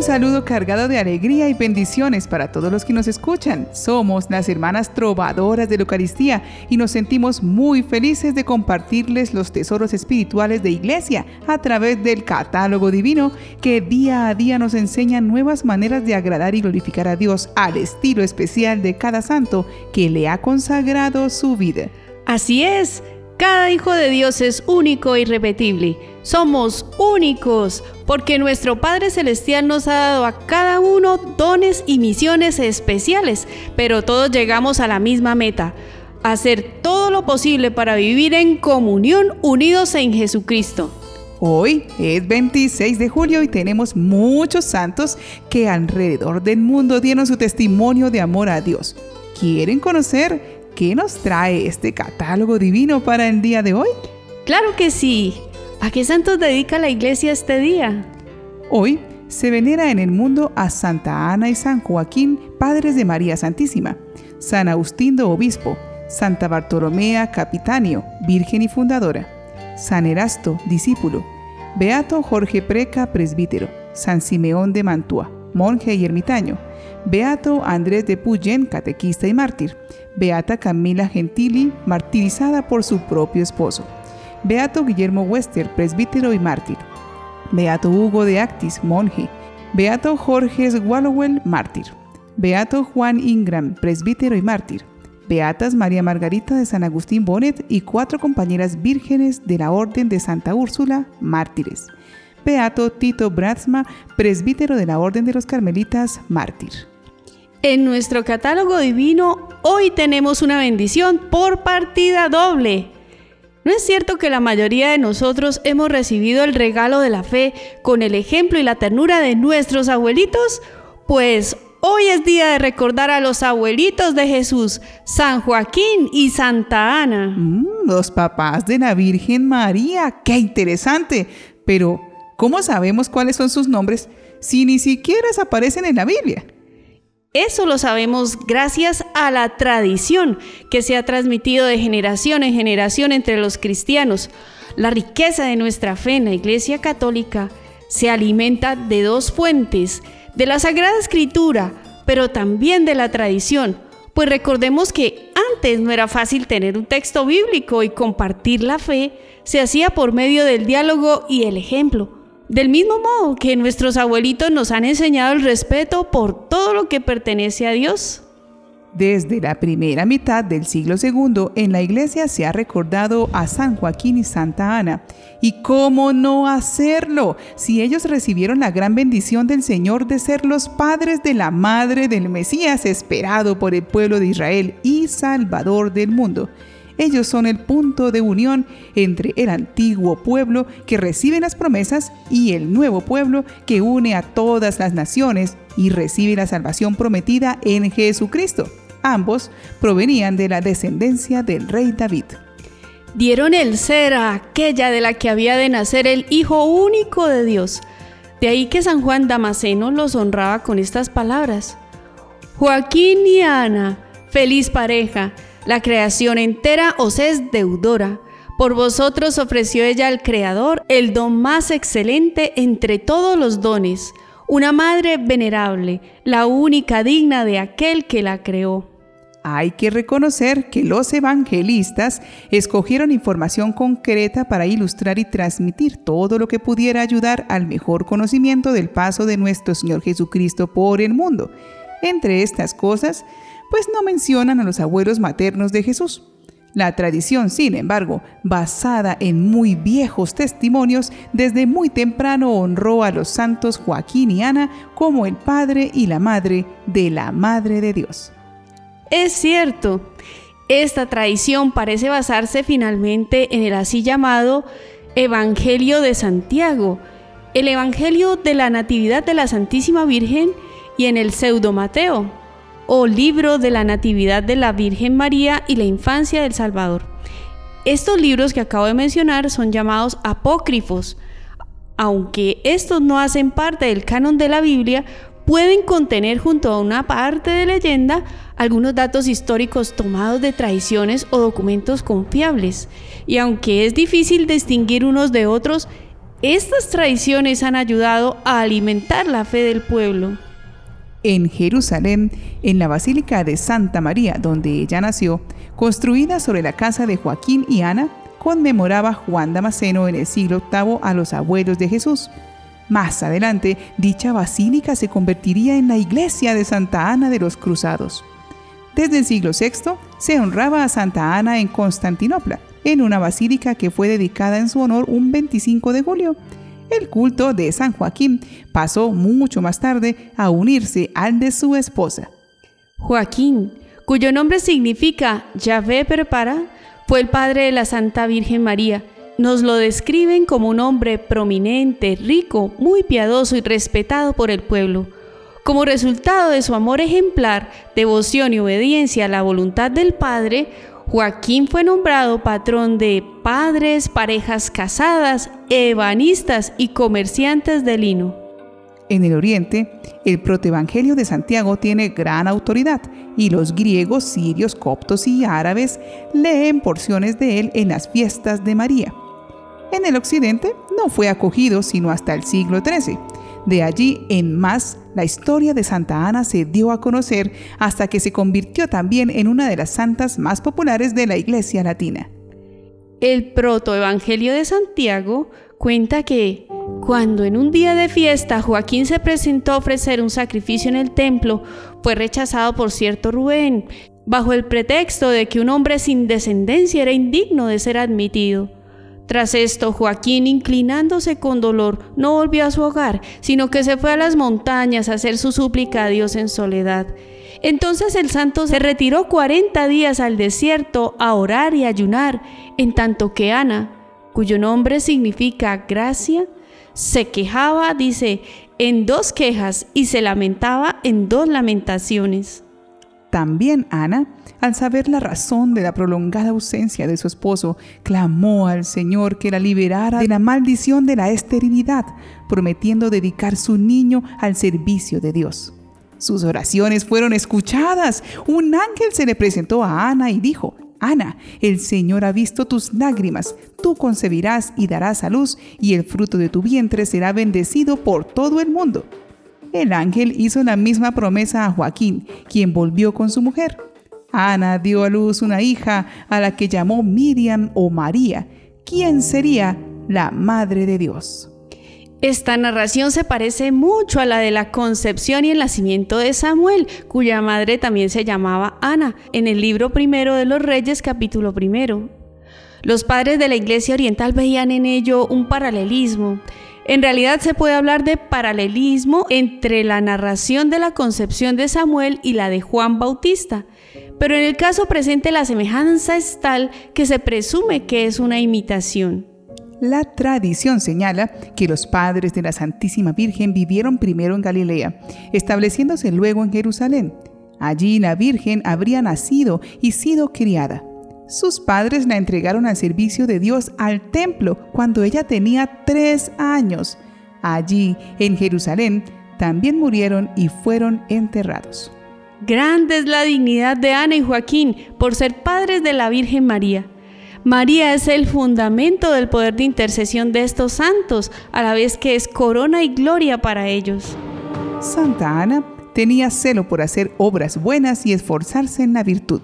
Un saludo cargado de alegría y bendiciones para todos los que nos escuchan. Somos las hermanas trovadoras de la Eucaristía y nos sentimos muy felices de compartirles los tesoros espirituales de Iglesia a través del catálogo divino que día a día nos enseña nuevas maneras de agradar y glorificar a Dios al estilo especial de cada santo que le ha consagrado su vida. Así es. Cada hijo de Dios es único e irrepetible. Somos únicos porque nuestro Padre Celestial nos ha dado a cada uno dones y misiones especiales, pero todos llegamos a la misma meta, hacer todo lo posible para vivir en comunión unidos en Jesucristo. Hoy es 26 de julio y tenemos muchos santos que alrededor del mundo dieron su testimonio de amor a Dios. ¿Quieren conocer ¿Qué nos trae este catálogo divino para el día de hoy? Claro que sí. ¿A qué santos dedica la iglesia este día? Hoy se venera en el mundo a Santa Ana y San Joaquín, padres de María Santísima, San Agustín Obispo, Santa Bartolomea Capitanio, Virgen y Fundadora, San Erasto, discípulo, Beato Jorge Preca, presbítero, San Simeón de Mantua, monje y ermitaño, Beato Andrés de Puyen, catequista y mártir, Beata Camila Gentili, martirizada por su propio esposo. Beato Guillermo Wester, presbítero y mártir. Beato Hugo de Actis, monje. Beato Jorge Wallowell, mártir. Beato Juan Ingram, presbítero y mártir. Beatas María Margarita de San Agustín Bonet y cuatro compañeras vírgenes de la Orden de Santa Úrsula, mártires. Beato Tito Bratzma, presbítero de la Orden de los Carmelitas, mártir. En nuestro catálogo divino hoy tenemos una bendición por partida doble. ¿No es cierto que la mayoría de nosotros hemos recibido el regalo de la fe con el ejemplo y la ternura de nuestros abuelitos? Pues hoy es día de recordar a los abuelitos de Jesús, San Joaquín y Santa Ana. Mm, los papás de la Virgen María, qué interesante. Pero, ¿cómo sabemos cuáles son sus nombres si ni siquiera aparecen en la Biblia? Eso lo sabemos gracias a la tradición que se ha transmitido de generación en generación entre los cristianos. La riqueza de nuestra fe en la Iglesia Católica se alimenta de dos fuentes, de la Sagrada Escritura, pero también de la tradición. Pues recordemos que antes no era fácil tener un texto bíblico y compartir la fe se hacía por medio del diálogo y el ejemplo. Del mismo modo que nuestros abuelitos nos han enseñado el respeto por todo lo que pertenece a Dios. Desde la primera mitad del siglo II en la iglesia se ha recordado a San Joaquín y Santa Ana. ¿Y cómo no hacerlo si ellos recibieron la gran bendición del Señor de ser los padres de la madre del Mesías esperado por el pueblo de Israel y Salvador del mundo? Ellos son el punto de unión entre el antiguo pueblo que recibe las promesas y el nuevo pueblo que une a todas las naciones y recibe la salvación prometida en Jesucristo. Ambos provenían de la descendencia del rey David. Dieron el ser a aquella de la que había de nacer el Hijo único de Dios. De ahí que San Juan Damasceno los honraba con estas palabras. Joaquín y Ana, feliz pareja, la creación entera os es deudora. Por vosotros ofreció ella al Creador el don más excelente entre todos los dones, una madre venerable, la única digna de aquel que la creó. Hay que reconocer que los evangelistas escogieron información concreta para ilustrar y transmitir todo lo que pudiera ayudar al mejor conocimiento del paso de nuestro Señor Jesucristo por el mundo. Entre estas cosas, pues no mencionan a los abuelos maternos de Jesús. La tradición, sin embargo, basada en muy viejos testimonios, desde muy temprano honró a los santos Joaquín y Ana como el padre y la madre de la Madre de Dios. Es cierto, esta tradición parece basarse finalmente en el así llamado Evangelio de Santiago, el Evangelio de la Natividad de la Santísima Virgen y en el Pseudo Mateo, o libro de la Natividad de la Virgen María y la Infancia del Salvador. Estos libros que acabo de mencionar son llamados apócrifos. Aunque estos no hacen parte del canon de la Biblia, pueden contener junto a una parte de leyenda algunos datos históricos tomados de tradiciones o documentos confiables. Y aunque es difícil distinguir unos de otros, Estas tradiciones han ayudado a alimentar la fe del pueblo. En Jerusalén, en la Basílica de Santa María, donde ella nació, construida sobre la casa de Joaquín y Ana, conmemoraba Juan Damasceno en el siglo VIII a los abuelos de Jesús. Más adelante, dicha basílica se convertiría en la iglesia de Santa Ana de los Cruzados. Desde el siglo VI se honraba a Santa Ana en Constantinopla, en una basílica que fue dedicada en su honor un 25 de julio. El culto de San Joaquín pasó mucho más tarde a unirse al de su esposa. Joaquín, cuyo nombre significa Yahvé prepara, fue el padre de la Santa Virgen María. Nos lo describen como un hombre prominente, rico, muy piadoso y respetado por el pueblo. Como resultado de su amor ejemplar, devoción y obediencia a la voluntad del Padre, Joaquín fue nombrado patrón de padres, parejas casadas, ebanistas y comerciantes de lino. En el Oriente, el protoevangelio de Santiago tiene gran autoridad y los griegos, sirios, coptos y árabes leen porciones de él en las fiestas de María. En el Occidente no fue acogido sino hasta el siglo XIII. De allí en más, la historia de Santa Ana se dio a conocer hasta que se convirtió también en una de las santas más populares de la Iglesia Latina. El protoevangelio de Santiago cuenta que cuando en un día de fiesta Joaquín se presentó a ofrecer un sacrificio en el templo, fue rechazado por cierto Rubén, bajo el pretexto de que un hombre sin descendencia era indigno de ser admitido. Tras esto, Joaquín, inclinándose con dolor, no volvió a su hogar, sino que se fue a las montañas a hacer su súplica a Dios en soledad. Entonces el santo se retiró cuarenta días al desierto a orar y ayunar, en tanto que Ana, cuyo nombre significa gracia, se quejaba, dice, en dos quejas y se lamentaba en dos lamentaciones. También Ana, al saber la razón de la prolongada ausencia de su esposo, clamó al Señor que la liberara de la maldición de la esterilidad, prometiendo dedicar su niño al servicio de Dios. Sus oraciones fueron escuchadas. Un ángel se le presentó a Ana y dijo, Ana, el Señor ha visto tus lágrimas, tú concebirás y darás a luz, y el fruto de tu vientre será bendecido por todo el mundo. El ángel hizo la misma promesa a Joaquín, quien volvió con su mujer. Ana dio a luz una hija a la que llamó Miriam o María, quien sería la Madre de Dios. Esta narración se parece mucho a la de la concepción y el nacimiento de Samuel, cuya madre también se llamaba Ana, en el libro primero de los Reyes capítulo primero. Los padres de la Iglesia Oriental veían en ello un paralelismo. En realidad se puede hablar de paralelismo entre la narración de la concepción de Samuel y la de Juan Bautista, pero en el caso presente la semejanza es tal que se presume que es una imitación. La tradición señala que los padres de la Santísima Virgen vivieron primero en Galilea, estableciéndose luego en Jerusalén. Allí la Virgen habría nacido y sido criada. Sus padres la entregaron al servicio de Dios al templo cuando ella tenía tres años. Allí, en Jerusalén, también murieron y fueron enterrados. Grande es la dignidad de Ana y Joaquín por ser padres de la Virgen María. María es el fundamento del poder de intercesión de estos santos, a la vez que es corona y gloria para ellos. Santa Ana tenía celo por hacer obras buenas y esforzarse en la virtud.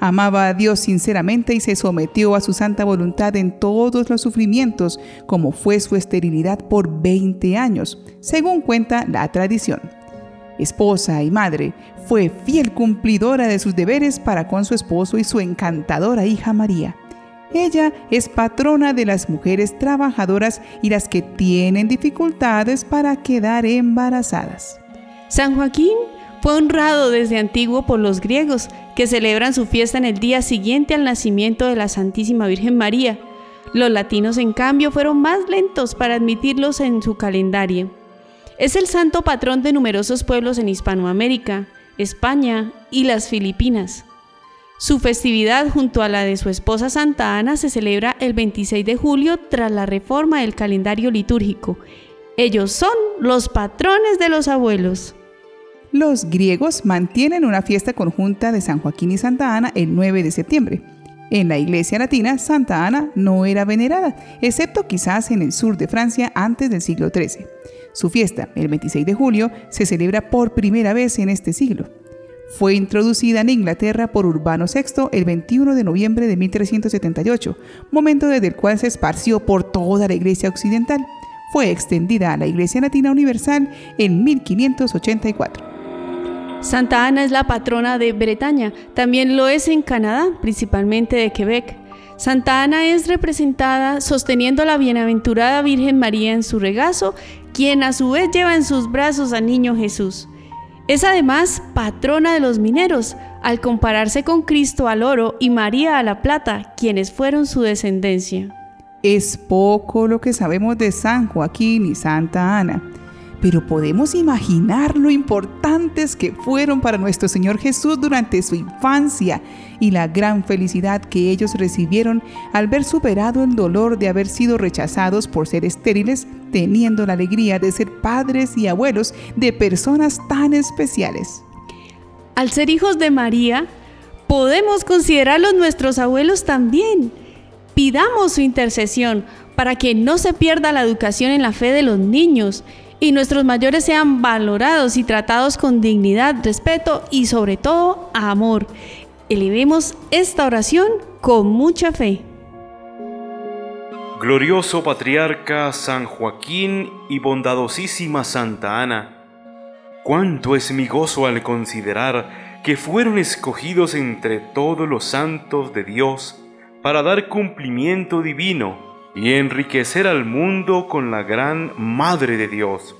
Amaba a Dios sinceramente y se sometió a su santa voluntad en todos los sufrimientos, como fue su esterilidad por 20 años, según cuenta la tradición. Esposa y madre, fue fiel cumplidora de sus deberes para con su esposo y su encantadora hija María. Ella es patrona de las mujeres trabajadoras y las que tienen dificultades para quedar embarazadas. San Joaquín fue honrado desde antiguo por los griegos, que celebran su fiesta en el día siguiente al nacimiento de la Santísima Virgen María. Los latinos, en cambio, fueron más lentos para admitirlos en su calendario. Es el santo patrón de numerosos pueblos en Hispanoamérica, España y las Filipinas. Su festividad junto a la de su esposa Santa Ana se celebra el 26 de julio tras la reforma del calendario litúrgico. Ellos son los patrones de los abuelos. Los griegos mantienen una fiesta conjunta de San Joaquín y Santa Ana el 9 de septiembre. En la iglesia latina, Santa Ana no era venerada, excepto quizás en el sur de Francia antes del siglo XIII. Su fiesta, el 26 de julio, se celebra por primera vez en este siglo. Fue introducida en Inglaterra por Urbano VI el 21 de noviembre de 1378, momento desde el cual se esparció por toda la Iglesia occidental. Fue extendida a la Iglesia Latina Universal en 1584. Santa Ana es la patrona de Bretaña, también lo es en Canadá, principalmente de Quebec. Santa Ana es representada sosteniendo a la bienaventurada Virgen María en su regazo, quien a su vez lleva en sus brazos al niño Jesús. Es además patrona de los mineros, al compararse con Cristo al oro y María a la plata, quienes fueron su descendencia. Es poco lo que sabemos de San Joaquín y Santa Ana pero podemos imaginar lo importantes que fueron para nuestro Señor Jesús durante su infancia y la gran felicidad que ellos recibieron al ver superado el dolor de haber sido rechazados por ser estériles, teniendo la alegría de ser padres y abuelos de personas tan especiales. Al ser hijos de María, podemos considerarlos nuestros abuelos también. Pidamos su intercesión para que no se pierda la educación en la fe de los niños y nuestros mayores sean valorados y tratados con dignidad, respeto y sobre todo amor. Elevemos esta oración con mucha fe. Glorioso Patriarca San Joaquín y bondadosísima Santa Ana, cuánto es mi gozo al considerar que fueron escogidos entre todos los santos de Dios para dar cumplimiento divino y enriquecer al mundo con la gran Madre de Dios,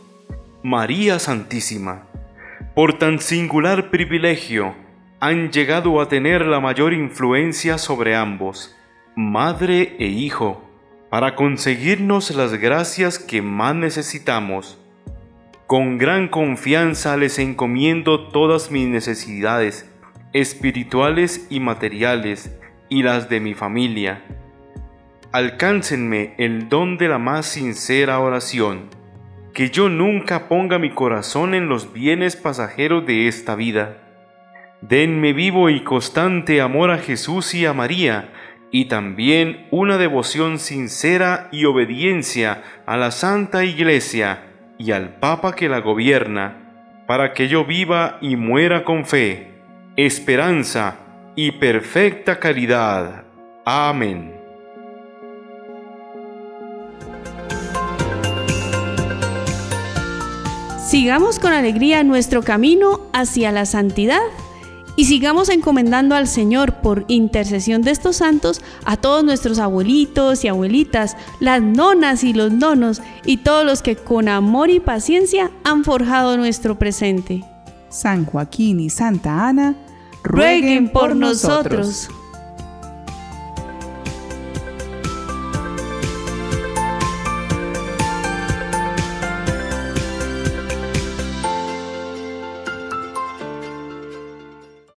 María Santísima. Por tan singular privilegio, han llegado a tener la mayor influencia sobre ambos, madre e hijo, para conseguirnos las gracias que más necesitamos. Con gran confianza les encomiendo todas mis necesidades, espirituales y materiales, y las de mi familia alcáncenme el don de la más sincera oración, que yo nunca ponga mi corazón en los bienes pasajeros de esta vida. Denme vivo y constante amor a Jesús y a María, y también una devoción sincera y obediencia a la Santa Iglesia y al Papa que la gobierna, para que yo viva y muera con fe, esperanza y perfecta caridad. Amén. Sigamos con alegría nuestro camino hacia la santidad y sigamos encomendando al Señor por intercesión de estos santos a todos nuestros abuelitos y abuelitas, las nonas y los nonos y todos los que con amor y paciencia han forjado nuestro presente. San Joaquín y Santa Ana, rueguen por nosotros.